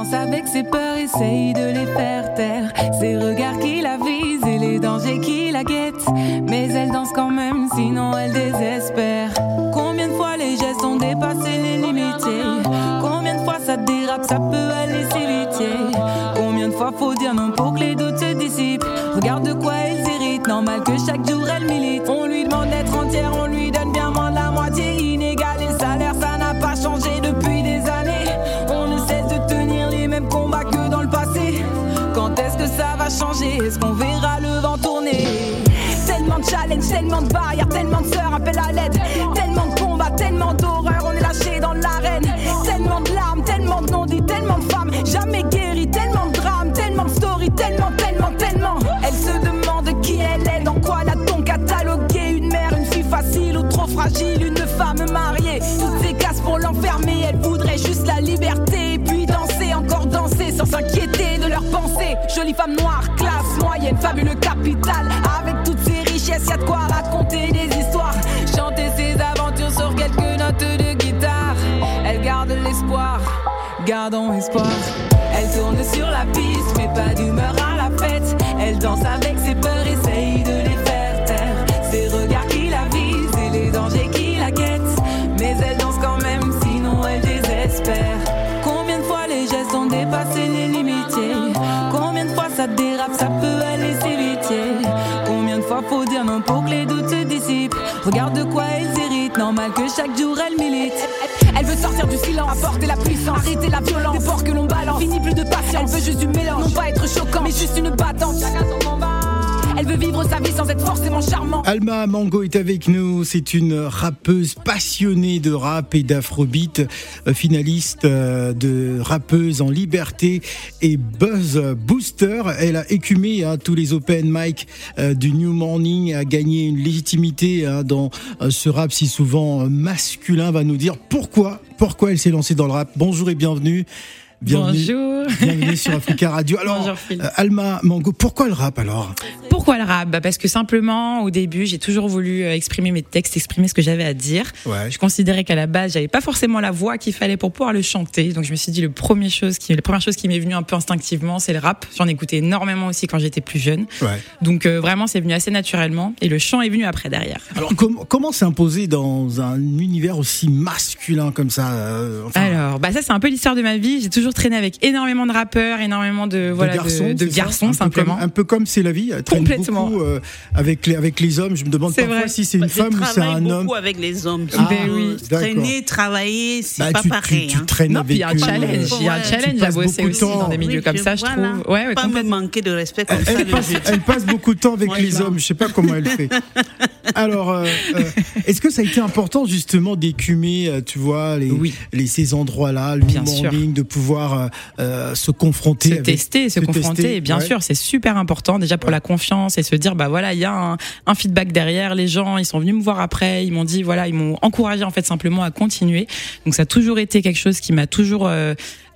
danse avec ses peurs, essaye de les faire taire. Ses regards qui la visent et les dangers qui la guettent. Mais elle danse quand même, sinon elle désespère. Combien de fois les gestes ont dépassé les limites? Combien de fois ça dérape, ça peut aller si vite? Combien de fois faut dire non pour que les doutes se dissipent? Regarde de quoi elle s'irrite, normal que chaque jour elle milite. Changer Est-ce qu'on verra le vent tourner? Tellement de challenges, tellement de barrières, tellement de sœurs appellent à l'aide. Tellement de combats, tellement d'horreur, on est lâché dans l'arène. Tellement de larmes, tellement de non-dits, tellement de femmes, jamais guéries, tellement de drames, tellement de stories, tellement, tellement, tellement. Elle se demande qui elle est, dans quoi l'a-t-on catalogué? Une mère, une fille facile ou trop fragile, une femme mariée. Toutes ces cases pour l'enfermer, elle voudrait juste la liberté. Et puis danser, encore danser, sans s'inquiéter de leurs pensées. Jolie femme noire, fabuleux capital. Avec toutes ces richesses, y a de quoi raconter des histoires. Chanter ses aventures sur quelques notes de guitare. Elle garde l'espoir, gardons espoir. Elle tourne sur la piste, mais pas d'humeur à la fête. Elle danse avec ses peurs, essaye Faut dire non pour que les doutes se dissipent Regarde de quoi elle s'irrite, normal que chaque jour elle milite. Elle veut sortir du silence, apporter la puissance, arrêter la violence, des porcs que l'on balance. Fini plus de patience, elle veut juste du mélange, non pas être choquant, mais juste une battante. Chacun son combat. Elle veut vivre sa vie sans être forcément charmant. Alma Mango est avec nous. C'est une rappeuse passionnée de rap et d'afrobeat, euh, finaliste euh, de rappeuse en liberté et Buzz Booster. Elle a écumé hein, tous les open mic euh, du New Morning, a gagné une légitimité hein, dans euh, ce rap si souvent masculin. Va nous dire pourquoi, pourquoi elle s'est lancée dans le rap. Bonjour et bienvenue. Bienvenue, Bonjour. bienvenue sur Africa Radio. Alors, Bonjour, Alma Mango, pourquoi le rap alors? Pourquoi le rap? Bah Parce que simplement, au début, j'ai toujours voulu euh, exprimer mes textes, exprimer ce que j'avais à dire. Ouais. Je considérais qu'à la base, j'avais pas forcément la voix qu'il fallait pour pouvoir le chanter. Donc je me suis dit, le premier chose qui, la première chose qui m'est venue un peu instinctivement, c'est le rap. J'en écoutais énormément aussi quand j'étais plus jeune. Ouais. Donc euh, vraiment, c'est venu assez naturellement. Et le chant est venu après derrière. Alors com- comment s'imposer dans un univers aussi masculin comme ça euh, enfin, Alors, bah ça c'est un peu l'histoire de ma vie. J'ai toujours traîné avec énormément de rappeurs, énormément de voilà de garçons, de, de simplement. comme, un peu comme c'est la vie. Complètement. beaucoup euh, avec les avec les hommes. Je me demande C'est parfois vrai. si c'est une femme ou c'est un homme. beaucoup avec les hommes. Ah, Ben oui. Traîner, travailler, c'est Bah, pas tu, pareil. Tu, tu hein. traînes Non, puis il y a un avec eux, challenge, euh, il y a un challenge à passes bosser beaucoup de aussi temps. dans des milieux Oui, comme ça, je trouve. Ouais, ouais, pas me manquer de respect comme ça Elle le passe, jeudi. elle passe beaucoup de temps avec Moi, les je- hommes. Je sais pas comment elle fait. Alors, euh, euh, est-ce que ça a été important justement d'écumer, euh, tu vois, les, Oui. les ces endroits-là, le Bien sûr. de pouvoir euh, euh, se confronter, se avec- tester, se, se confronter, tester, bien ouais. sûr, c'est super important déjà pour Ouais. la confiance et se dire bah voilà, il y a un, feedback derrière. Les gens, ils sont venus me voir après, ils m'ont dit voilà, ils m'ont encouragé en fait simplement à continuer. Donc ça a toujours été quelque chose qui m'a toujours euh,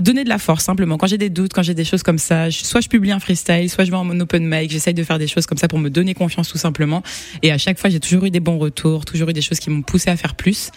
donné de la force simplement. Quand j'ai des doutes, quand j'ai des choses comme ça, soit je publie un freestyle, soit je vais en open mic, j'essaye de faire des choses comme ça pour me donner confiance tout simplement. Et à chaque fois, j'ai toujours eu des bons retours, toujours eu des choses qui m'ont poussé à faire plus.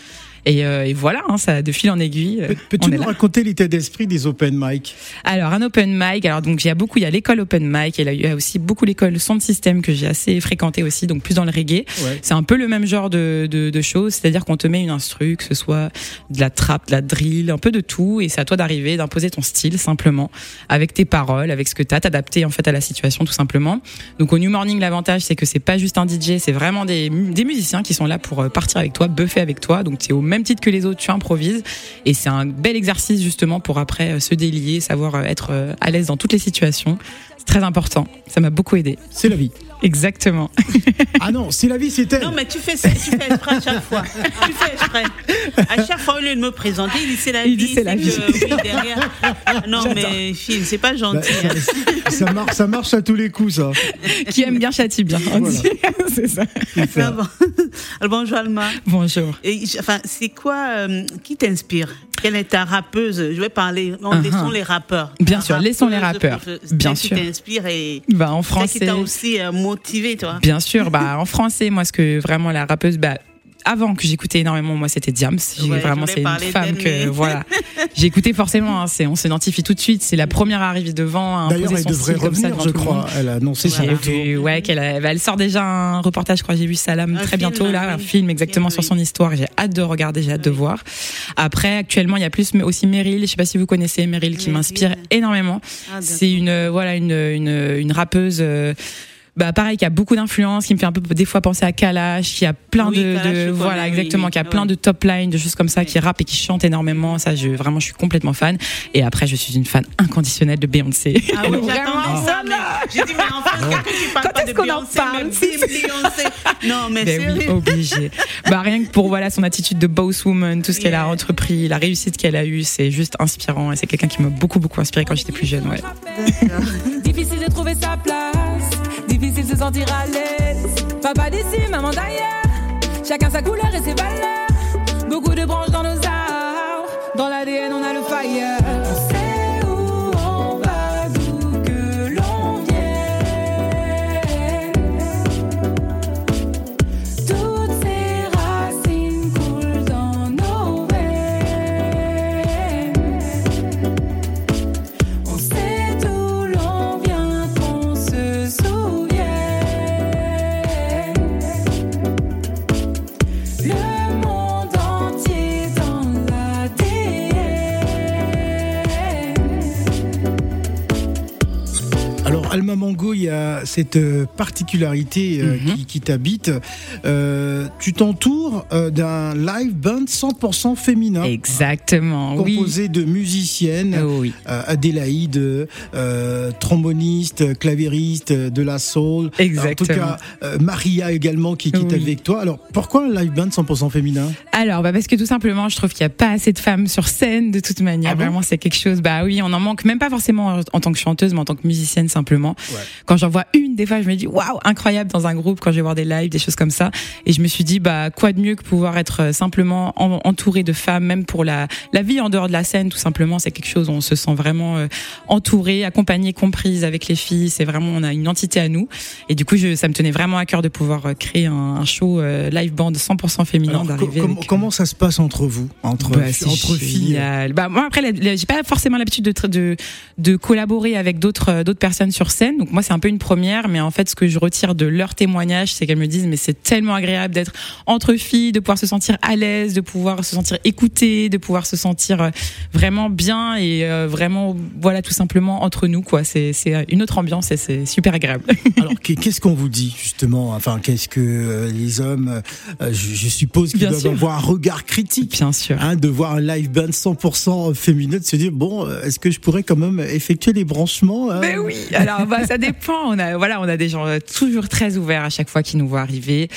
Et, euh, et voilà, hein, ça de fil en aiguille. euh, Peux-tu nous raconter l'état d'esprit des open mic? Alors un open mic, alors donc il y a beaucoup, il y a l'école open mic, et là, il y a aussi beaucoup l'école son de système que j'ai assez fréquenté aussi, donc plus dans le reggae. Ouais. C'est un peu le même genre de, de, de choses, c'est-à-dire qu'on te met une instru, que ce soit de la trap, de la drill, un peu de tout, et c'est à toi d'arriver, d'imposer ton style simplement, avec tes paroles, avec ce que t'as, t'adapter en fait à la situation tout simplement. Donc au New Morning, l'avantage c'est que c'est pas juste un DJ, c'est vraiment des, des musiciens qui sont là pour euh, partir avec toi, buffer avec toi, donc c'est au même titre que les autres, tu improvises, et c'est un bel exercice justement pour après euh, se délier, savoir euh, être euh, à l'aise dans toutes les situations. Très important, ça m'a beaucoup aidé. C'est la vie. Exactement. Ah non, c'est la vie, c'est elle. Non, mais tu fais ça, tu fais exprès à chaque fois. Tu fais exprès. À chaque fois, au lieu de me présenter, il dit c'est la Il vie. dit c'est la que, vie. oui, derrière. Non, mais Phil, c'est pas Bah, gentil. hein. ça, marche, ça marche à tous les coups, ça. Qui aime bien châtie bien. on Voilà. dit. c'est ça. C'est ça. Ah. Alors, bonjour Alma. Bonjour. Et, enfin, c'est quoi euh, qui t'inspire? Quelle est ta rappeuse Je vais parler. Non, Uh-huh. laissons les rappeurs. Bien sûr, laissons les rappeurs. Bien sûr. Qui t'inspire et Bah en qui t'a aussi euh, motivé, toi. Bien sûr, bah en français, moi ce que vraiment la rappeuse, bah avant que j'écoutais énormément, moi c'était Diams. Ouais, vraiment c'est une femme que voilà. J'ai écouté forcément. hein, c'est on s'identifie tout de suite. C'est la première arrivée devant. à D'ailleurs, elle devrait ça revenir, devant je crois. Elle a annoncé son retour. ouais, qu'elle a- bah, elle sort déjà un reportage, je crois, j'ai vu Salam Un très film, bientôt là, oui. un film exactement sur son histoire. J'ai hâte de regarder, j'ai hâte de voir. Après, actuellement, il y a plus mais aussi Meryl. Je sais pas si vous connaissez Meryl, qui m'inspire énormément. Ah, C'est une euh, voilà une une, une rappeuse. euh, bah pareil qui a beaucoup d'influence qui me fait un peu des fois penser à Kalash qui a plein Oui, de, Kalash, de- voilà connais, exactement oui. qui a plein de top lines de choses comme ça Oui. qui rappe et qui chante énormément. Ça je vraiment je suis complètement fan. Et après je suis une fan inconditionnelle de Beyoncé. Ah oui, Vraiment. j'attendais ça, mais j'ai dit, mais enfin, pourquoi tu parles Quand est-ce qu'on en parle Non, mais Ben oui, obligé. bah rien que pour voilà son attitude de boss woman, tout ce qu'elle a entrepris, la réussite qu'elle a eue, c'est juste inspirant. Et c'est quelqu'un qui m'a beaucoup beaucoup inspiré quand j'étais plus jeune, ouais. Difficile de trouver sa place, se sentir à l'aise. Papa d'ici, maman d'ailleurs, chacun sa couleur et ses valeurs. Beaucoup de branches dans nos arbres, dans l'ADN on a le fire. Alma Mango, il y a cette euh, particularité euh, Mhm. qui, qui t'habite. Euh, tu t'entoures euh, d'un live band 100% féminin. Exactement, oui. Composé de musiciennes, Oh oui. euh, Adélaïde, tromboniste, clavieriste, euh, de la soul. Exactement. En tout cas, Maria également qui, qui est avec toi. Alors, pourquoi un live band 100% féminin? Alors, bah parce que tout simplement, je trouve qu'il n'y a pas assez de femmes sur scène de toute manière. Ah bon? Vraiment, c'est quelque chose. Bah oui, on en manque même pas forcément en, en tant que chanteuse, mais en tant que musicienne simplement. Ouais. Quand j'en vois une, des fois, je me dis waouh, incroyable dans un groupe. Quand je vais voir des lives, des choses comme ça, et je me suis dit bah quoi de mieux que pouvoir être euh, simplement en- entouré de femmes, même pour la la vie en dehors de la scène, tout simplement, c'est quelque chose où on se sent vraiment euh, entouré, accompagné, comprise avec les filles. C'est vraiment on a une entité à nous. Et du coup, je, ça me tenait vraiment à cœur de pouvoir euh, créer un, un show live band 100% féminin, Alors, co- d'arriver. comment- avec, Comment ça se passe entre vous Entre, bah, entre filles. Bah moi après, j'ai pas forcément l'habitude de, de de collaborer avec d'autres d'autres personnes sur scène. Donc moi c'est un peu une première, mais en fait ce que je retire de leur témoignage, c'est qu'elles me disent mais c'est tellement agréable d'être entre filles, de pouvoir se sentir à l'aise, de pouvoir se sentir écoutée, de pouvoir se sentir euh, vraiment bien et euh, vraiment voilà tout simplement entre nous quoi. C'est c'est une autre ambiance et c'est super agréable. Alors, qu'est- qu'est-ce qu'on vous dit justement? Enfin, qu'est-ce que euh, les hommes, euh, je, je suppose qu'ils doivent sûr. avoir un regard critique. Bien sûr. Hein, de voir un live band 100% féminin, de se dire bon, euh, est-ce que je pourrais quand même effectuer les branchements hein? Mais oui, alors bah ça dépend. On a voilà, on a des gens euh, toujours très ouverts à chaque fois qui nous voient arriver.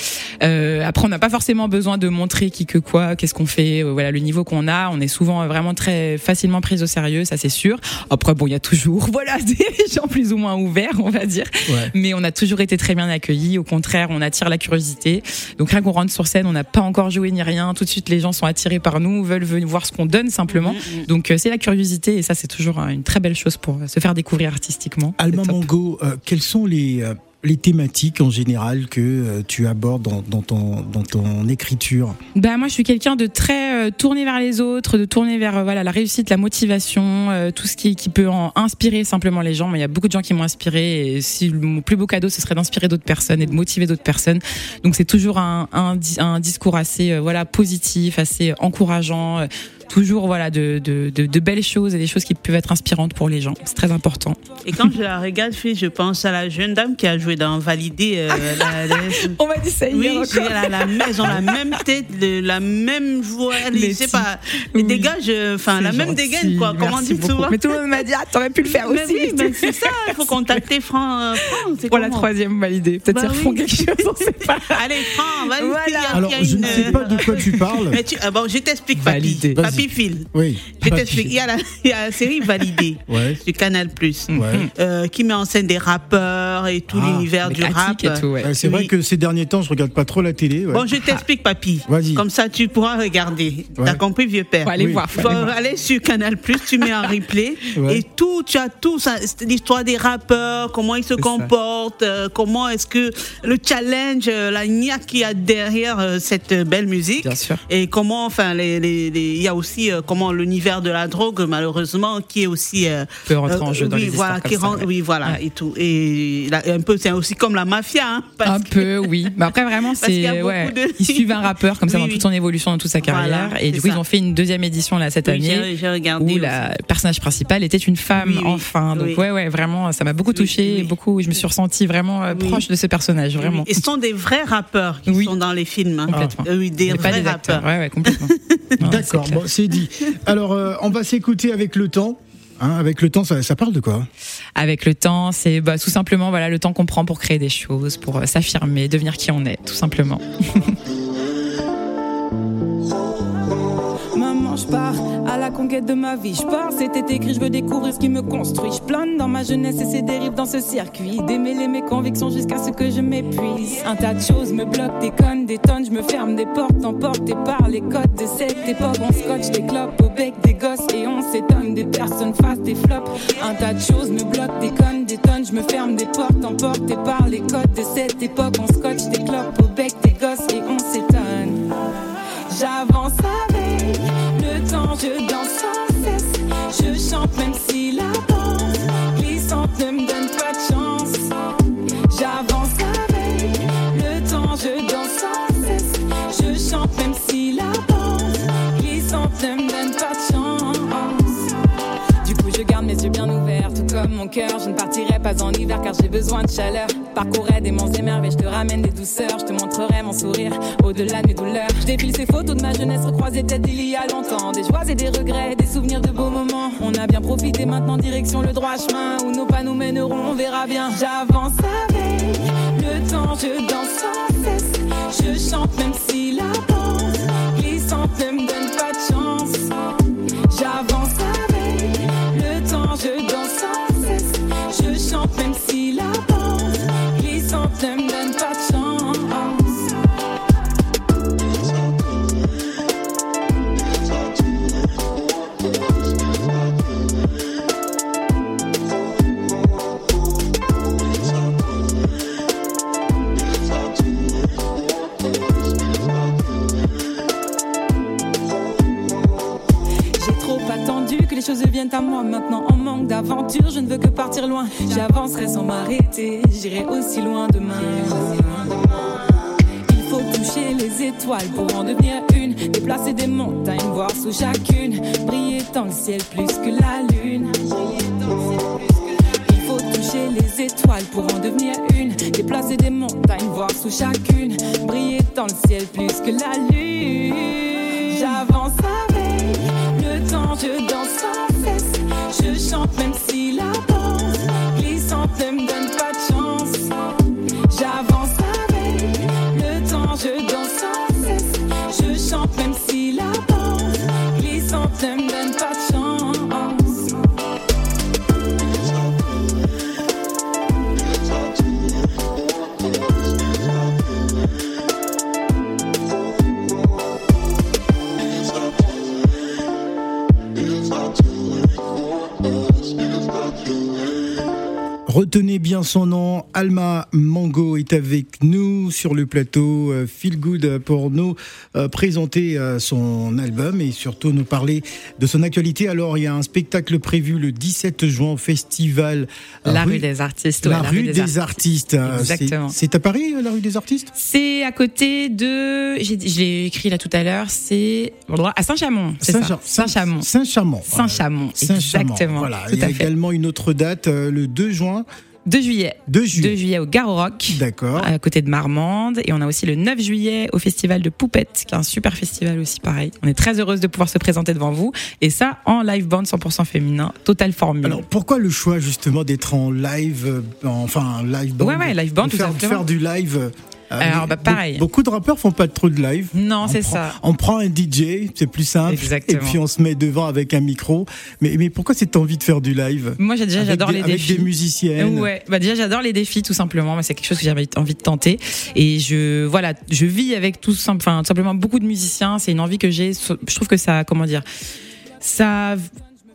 Euh, après, on n'a pas forcément besoin de montrer qui que quoi, qu'est-ce qu'on fait. euh, voilà, le niveau qu'on a, on est souvent euh, vraiment très facilement pris au sérieux, ça c'est sûr. Après, bon, il y a toujours voilà des gens plus ou moins ouverts, on va dire. Ouais. Mais on a toujours été très bien accueillis. Au contraire, on attire la curiosité. Donc rien qu'on rentre sur scène, on n'a pas encore joué ni rien. Tout de suite, les gens sont attirés par nous, veulent venir voir ce qu'on donne simplement. Donc euh, c'est la curiosité et ça c'est toujours une très belle chose pour se faire découvrir artistiquement. Mango, euh, quelles sont les, euh, les thématiques en général que euh, tu abordes dans, dans ton, dans ton écriture? Bah moi je suis quelqu'un de très euh, tourné vers les autres, de tourner vers euh, voilà la réussite, la motivation, euh, tout ce qui, qui peut en inspirer simplement les gens. Mais il y a beaucoup de gens qui m'ont inspiré et si mon plus beau cadeau ce serait d'inspirer d'autres personnes et de motiver d'autres personnes. Donc c'est toujours un, un, un discours assez euh, voilà positif, assez encourageant. Euh, Toujours voilà de, de, de, de belles choses et des choses qui peuvent être inspirantes pour les gens. C'est très important. Et quand je la regarde, fille, je pense à la jeune dame qui a joué dans Validé. euh, la- la- On m'a dit ça Oui, hier j'ai encore. la, la, même- elles ont la même tête, le- la même voix, je sais pas, les Oui. dégâts, je- enfin, la même gentil, dégaine, quoi, comme on merci dit souvent. Mais tout le monde m'a dit ah t'aurais pu le faire Mais aussi. oui, ben, c'est ça, il faut contacter Fran. euh, Fran, c'est pour la comment troisième validée. Peut-être Bah qu'ils refont oui. quelque chose, on sait pas. Allez, Fran, vas-y. Voilà. Alors, je ne sais euh, pas de quoi tu parles. Mais tu, ah bon, je t'explique, papy. Validé. Vas-y. Papy file. Oui. Je t'explique. Il y a la, il y a la série Validé Ouais. du Canal Plus. Ouais. euh, qui met en scène des rappeurs, et tout Ah, l'univers du rap. Ouais. C'est vrai que ces derniers temps, je regarde pas trop la télé. ouais. Bon, je t'explique, papy. Vas-y. Comme ça, tu pourras regarder. Ouais. T'as compris, vieux père? Faut aller Oui. voir. faut Faut aller voir. aller sur Canal tu mets un replay Ouais. et tout, tu as tout ça, l'histoire des rappeurs, comment ils se comportent, euh, comment est-ce que le challenge, euh, la niaque qu'il y a derrière euh, cette belle musique. Bien sûr. Et comment, enfin, les, les- les- il y a aussi euh, comment l'univers de la drogue, malheureusement, qui est aussi euh, Peut rentrer en jeu dans oui, les voilà, qui ça, ouais. oui, voilà, Ouais. et tout. Et là, un peu, c'est aussi comme la mafia, hein, parce Un que- peu, oui. Mais après, vraiment, c'est. Ouais. de- Ils suivent un rappeur comme ça Oui, dans oui. toute son évolution, dans toute sa carrière. Voilà, et du coup, ça. ils ont fait une deuxième édition là cette Oui, année. j'ai- j'ai regardé Où aussi. la personnage principale était une femme, Oui, oui. enfin. Donc, Oui. ouais, ouais, vraiment, ça m'a beaucoup touché. oui. Beaucoup, je me suis ressentie vraiment euh, Oui. proche de ce personnage, vraiment. Et ce sont des vrais rappeurs qui sont dans les films. hein. Complètement. Euh, Oui, des vrais rappeurs. Ouais, ouais, complètement. D'accord, c'est dit. Alors, euh, on va s'écouter avec le temps. Hein, avec le temps, ça, ça parle de quoi? Avec le temps, c'est bah, tout simplement voilà le temps qu'on prend pour créer des choses, pour euh, s'affirmer, devenir qui on est, tout simplement. Maman, je pars la conquête de ma vie. Je pars, c'était écrit, je veux découvrir ce qui me construit. Je plane dans ma jeunesse et ses dérives dans ce circuit. Démêler mes convictions jusqu'à ce que je m'épuise. Un tas de choses me bloquent, des connes, des tonnes. Je me ferme des portes, emporté par les codes de cette époque. On scotche des clopes au bec des gosses et on s'étonne des personnes face des flops. Un tas de choses me bloquent, des connes, des tonnes. Je me ferme des portes, emporté par les codes de cette époque. On scotche des clopes au bec des gosses et on s'étonne. J'avance avec je danse sans cesse. Je chante même si la danse glissante ne me donne pas de chance. J'avance avec le temps, je danse sans cesse. Je chante même si la danse glissante ne me donne pas de chance. Du coup, je garde mes yeux bien ouverts, tout comme mon cœur. Je ne partirai pas en hiver car j'ai besoin de chaleur. Parcourais des monts et merveilles, je te ramène des douceurs. Je te montrerai sourire au-delà des douleurs. Je défile ces photos de ma jeunesse recroisée peut-être il y a longtemps. Des joies et des regrets, des souvenirs de beaux moments. On a bien profité maintenant, direction le droit chemin où nos pas nous mèneront, on verra bien. J'avance avec le temps, je danse sans cesse. Je chante même si la danse glissante ne me donne pas loin. J'avancerai sans m'arrêter, j'irai aussi loin demain. Il faut toucher les étoiles pour en devenir une. Déplacer des montagnes, voir sous chacune. Briller dans le ciel plus que la lune. Il faut toucher les étoiles pour en devenir une. Déplacer des montagnes, voir sous chacune. Briller dans le ciel plus que la lune. Bien son nom, Alma Mango est avec nous sur le plateau euh, Feel Good pour nous euh, présenter euh, son album et surtout nous parler de son actualité. Alors il y a un spectacle prévu le 17 juin au festival La rue des artistes. ouais, La, rue des, artistes. Euh, c'est- Exactement. C'est à Paris la rue des artistes? C'est à côté de. Je l'ai écrit là tout à l'heure. C'est à Saint-Chamond. Saint-Chamond. Saint-Chamond. Saint-Chamond. Saint-Chamond. Exactement. Voilà. Tout Il y a également une autre date le 2 juin. 2 juillet. 2 juillet. 2 juillet au Garo Rock. D'accord. À côté de Marmande. Et on a aussi le 9 juillet au festival de Poupette, qui est un super festival aussi pareil. On est très heureuse de pouvoir se présenter devant vous. Et ça en live band 100% féminin. Total formule. Alors pourquoi le choix justement d'être en live, euh, enfin live band Ouais, ouais, live band, tout faire, du live Alors, bah, pareil. Beaucoup de rappeurs font pas trop de live. Non, On c'est ça. On prend un DJ, c'est plus simple. Exactement. Et puis on se met devant avec un micro. Mais, mais pourquoi cette envie de faire du live? Moi, déjà, Avec j'adore les avec défis. des musiciennes. Ouais, bah déjà j'adore les défis tout simplement. C'est quelque chose que j'avais envie de tenter et je voilà, je vis avec tout enfin tout simplement beaucoup de musiciens. C'est une envie que j'ai. Je trouve que ça, comment dire, ça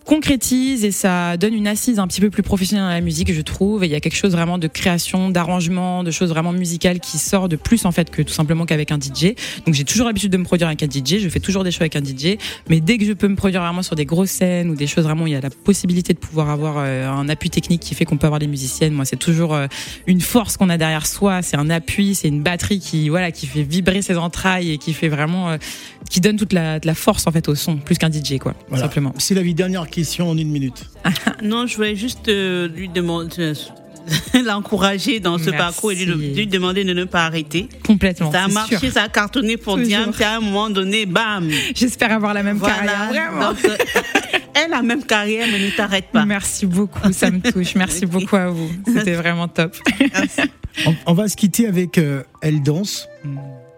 concrétise et ça donne une assise un petit peu plus professionnelle dans la musique, je trouve. Et il y a quelque chose vraiment de création, d'arrangement, de choses vraiment musicales qui sort de plus en fait que tout simplement qu'avec un DJ. Donc j'ai toujours l'habitude de me produire avec un DJ. Je fais toujours des shows avec un DJ, mais dès que je peux me produire vraiment sur des grosses scènes ou des choses vraiment où il y a la possibilité de pouvoir avoir euh, un appui technique qui fait qu'on peut avoir des musiciennes, moi c'est toujours euh, une force qu'on a derrière soi. C'est un appui, c'est une batterie qui voilà qui fait vibrer ses entrailles et qui fait vraiment euh, qui donne toute la, de la force en fait au son plus qu'un DJ quoi, Voilà. simplement. C'est la vie. Dernière question en une minute. Non, je voulais juste euh, lui demander, euh, l'encourager dans ce Merci. parcours et lui, lui demander de ne pas arrêter. Complètement. Ça a marché, sûr. ça a cartonné pour. Diane, puis à un moment donné, bam J'espère avoir la même Voilà. carrière. Vraiment. Donc, euh, elle a la même carrière, mais ne t'arrête pas. Merci beaucoup, ça me touche. Merci beaucoup à vous. C'était vraiment top. On, on va se quitter avec euh, Elle danse.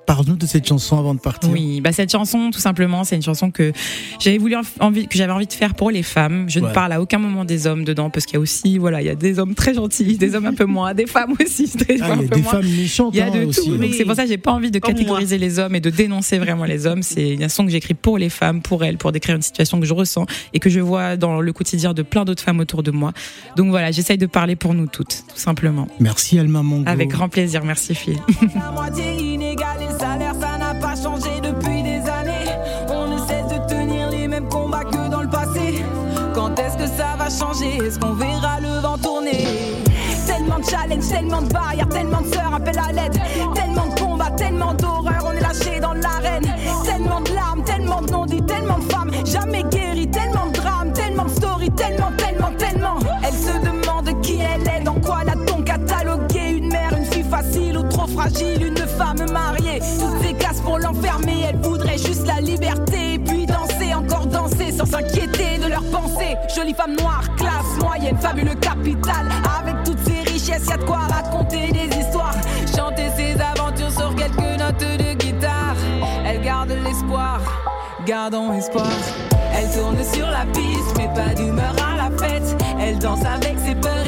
Parle-nous de cette chanson avant de partir. Oui, bah cette chanson, tout simplement, c'est une chanson que j'avais voulu envie, que j'avais envie de faire pour les femmes. Je Ouais. ne parle à aucun moment des hommes dedans, parce qu'il y a aussi, voilà, il y a des hommes très gentils, des hommes un peu moins, des femmes aussi, des Ah, femmes il y un a peu des moins. femmes méchantes Il y a hein, de aussi. tout. hein. Donc c'est pour ça que j'ai pas envie de Comme catégoriser les hommes et de dénoncer vraiment les hommes. C'est une chanson que j'écris pour les femmes, pour elles, pour décrire une situation que je ressens et que je vois dans le quotidien de plein d'autres femmes autour de moi. Donc voilà, j'essaye de parler pour nous toutes, tout simplement. Merci Alma Mongo. Avec grand plaisir, merci fille. Jolie femme noire, classe moyenne, fabuleux capital. Avec toutes ces richesses, y a de quoi raconter des histoires. Chanter ses aventures sur quelques notes de guitare. Elle garde l'espoir, gardons espoir. Elle tourne sur la piste, mais pas d'humeur à la fête. Elle danse avec ses peurs